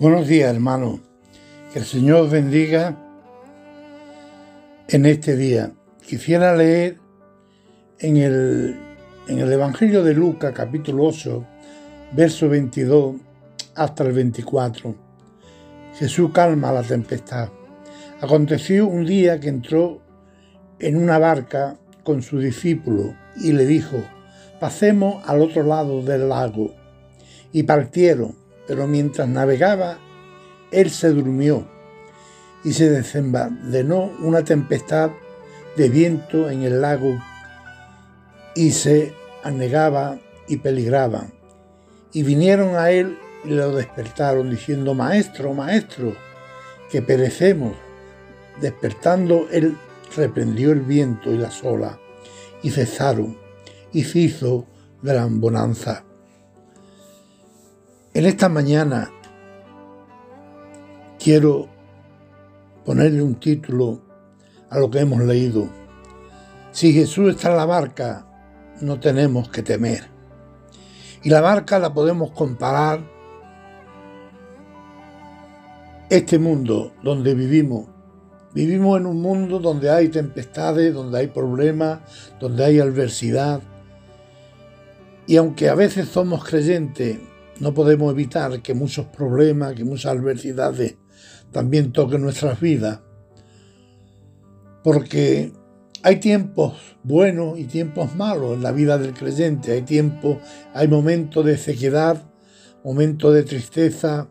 Buenos días, hermano. Que el Señor bendiga en este día. Quisiera leer en el, en el Evangelio de Lucas, capítulo 8, verso 22 hasta el 24. Jesús calma la tempestad. Aconteció un día que entró en una barca con su discípulo y le dijo, pasemos al otro lado del lago. Y partieron pero mientras navegaba, él se durmió y se desencadenó una tempestad de viento en el lago y se anegaba y peligraba. Y vinieron a él y lo despertaron diciendo, Maestro, Maestro, que perecemos. Despertando él reprendió el viento y las olas y cesaron y se hizo gran bonanza. En esta mañana quiero ponerle un título a lo que hemos leído. Si Jesús está en la barca, no tenemos que temer. Y la barca la podemos comparar este mundo donde vivimos. Vivimos en un mundo donde hay tempestades, donde hay problemas, donde hay adversidad. Y aunque a veces somos creyentes no podemos evitar que muchos problemas, que muchas adversidades también toquen nuestras vidas, porque hay tiempos buenos y tiempos malos en la vida del creyente, hay tiempos, hay momentos de sequedad, momentos de tristeza,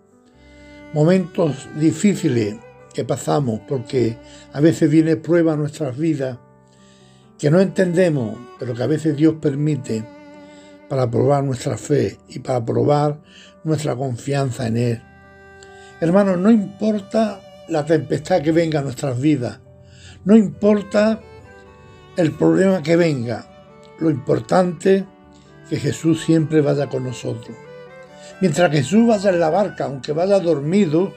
momentos difíciles que pasamos porque a veces viene prueba a nuestras vidas que no entendemos, pero que a veces Dios permite para probar nuestra fe y para probar nuestra confianza en Él. Hermanos, no importa la tempestad que venga a nuestras vidas, no importa el problema que venga, lo importante es que Jesús siempre vaya con nosotros. Mientras Jesús vaya en la barca, aunque vaya dormido,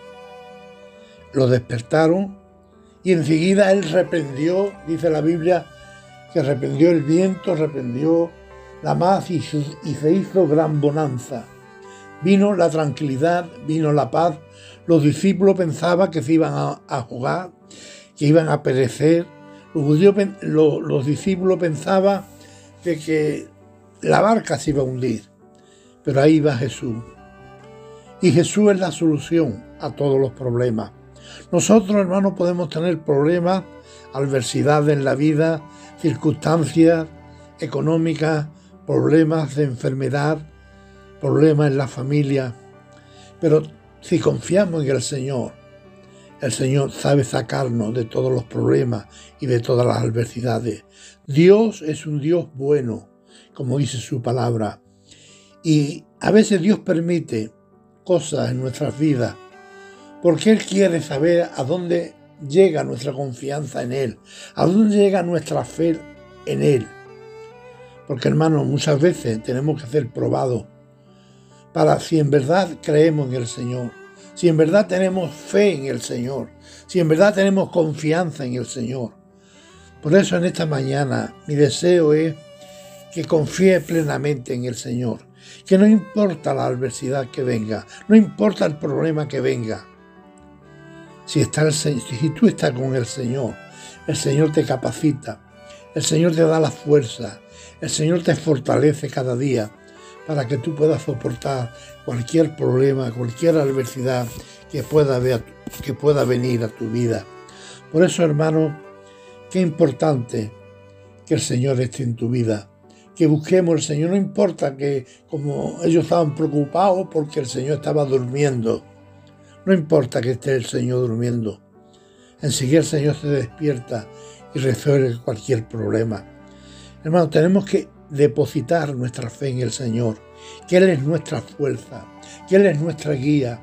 lo despertaron y enseguida él reprendió, dice la Biblia, que reprendió el viento, reprendió la paz y, se hizo gran bonanza. Vino la tranquilidad, vino la paz. Los discípulos pensaban que se iban a, jugar, que iban a perecer. Los, los discípulos pensaban de que la barca se iba a hundir. Pero ahí va Jesús. Y Jesús es la solución a todos los problemas. Nosotros, hermanos, podemos tener problemas, adversidades en la vida, circunstancias económicas, problemas de enfermedad, problemas en la familia. Pero si confiamos en el Señor, el Señor sabe sacarnos de todos los problemas y de todas las adversidades. Dios es un Dios bueno, como dice su palabra. Y a veces Dios permite cosas en nuestras vidas porque Él quiere saber a dónde llega nuestra confianza en Él, a dónde llega nuestra fe en Él. Porque hermanos, muchas veces tenemos que ser probados para si en verdad creemos en el Señor, si en verdad tenemos fe en el Señor, si en verdad tenemos confianza en el Señor. Por eso en esta mañana mi deseo es que confíe plenamente en el Señor, que no importa la adversidad que venga, no importa el problema que venga. Si, está si tú estás con el Señor, el Señor te capacita, el Señor te da la fuerza, el Señor te fortalece cada día para que tú puedas soportar cualquier problema, cualquier adversidad que pueda, que pueda venir a tu vida. Por eso, hermano, qué importante que el Señor esté en tu vida, que busquemos al Señor. No importa que como ellos estaban preocupados porque el Señor estaba durmiendo. No importa que esté el Señor durmiendo. Enseguida el Señor se despierta y resuelve cualquier problema. Hermano, tenemos que depositar nuestra fe en el Señor, que Él es nuestra fuerza, que Él es nuestra guía,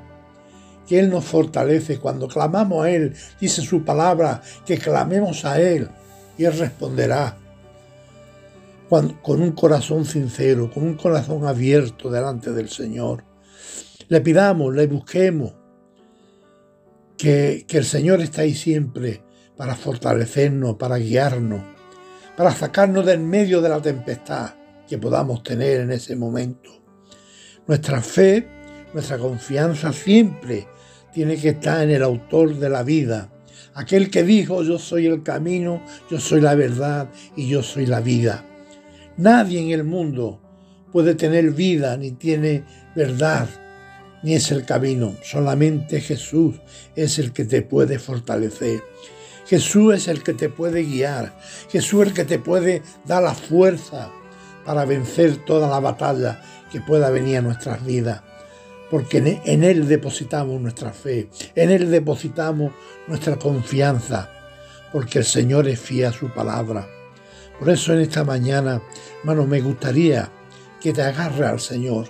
que Él nos fortalece. Cuando clamamos a Él, dice su palabra, que clamemos a Él y Él responderá. con un corazón sincero, con un corazón abierto delante del Señor. Le pidamos, le busquemos, que, que el Señor está ahí siempre para fortalecernos, para guiarnos para sacarnos del medio de la tempestad que podamos tener en ese momento. Nuestra fe, nuestra confianza siempre tiene que estar en el autor de la vida. Aquel que dijo, yo soy el camino, yo soy la verdad y yo soy la vida. Nadie en el mundo puede tener vida, ni tiene verdad, ni es el camino. Solamente Jesús es el que te puede fortalecer. Jesús es el que te puede guiar. Jesús es el que te puede dar la fuerza para vencer toda la batalla que pueda venir a nuestras vidas. Porque en Él depositamos nuestra fe, en Él depositamos nuestra confianza, porque el Señor es fiel a su palabra. Por eso en esta mañana, hermano, me gustaría que te agarre al Señor,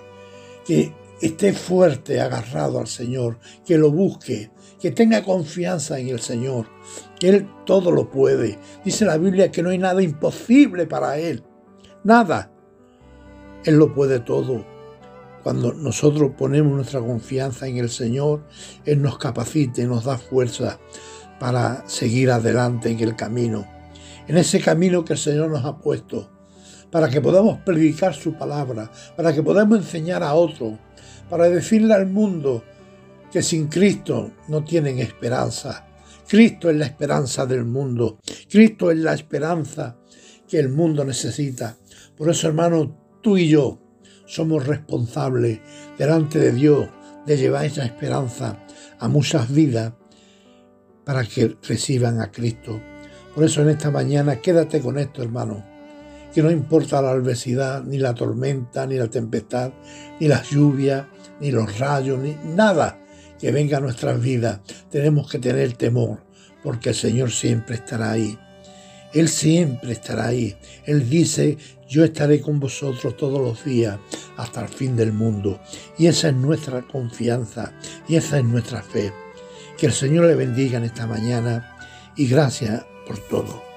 que esté fuerte, agarrado al Señor, que lo busque, que tenga confianza en el Señor, que Él todo lo puede. Dice la Biblia que no hay nada imposible para Él, nada. Él lo puede todo. Cuando nosotros ponemos nuestra confianza en el Señor, Él nos capacita y nos da fuerza para seguir adelante en el camino, en ese camino que el Señor nos ha puesto, para que podamos predicar su palabra, para que podamos enseñar a otros, para decirle al mundo que sin Cristo no tienen esperanza. Cristo es la esperanza del mundo. Cristo es la esperanza que el mundo necesita. Por eso, hermano, tú y yo somos responsables delante de Dios de llevar esa esperanza a muchas vidas para que reciban a Cristo. Por eso en esta mañana quédate con esto, hermano, que no importa la adversidad, ni la tormenta, ni la tempestad, ni las lluvias, ni los rayos, ni nada que venga a nuestras vidas. Tenemos que tener temor, porque el Señor siempre estará ahí. Él siempre estará ahí. Él dice, yo estaré con vosotros todos los días hasta el fin del mundo. Y esa es nuestra confianza y esa es nuestra fe. Que el Señor le bendiga en esta mañana y gracias por todo.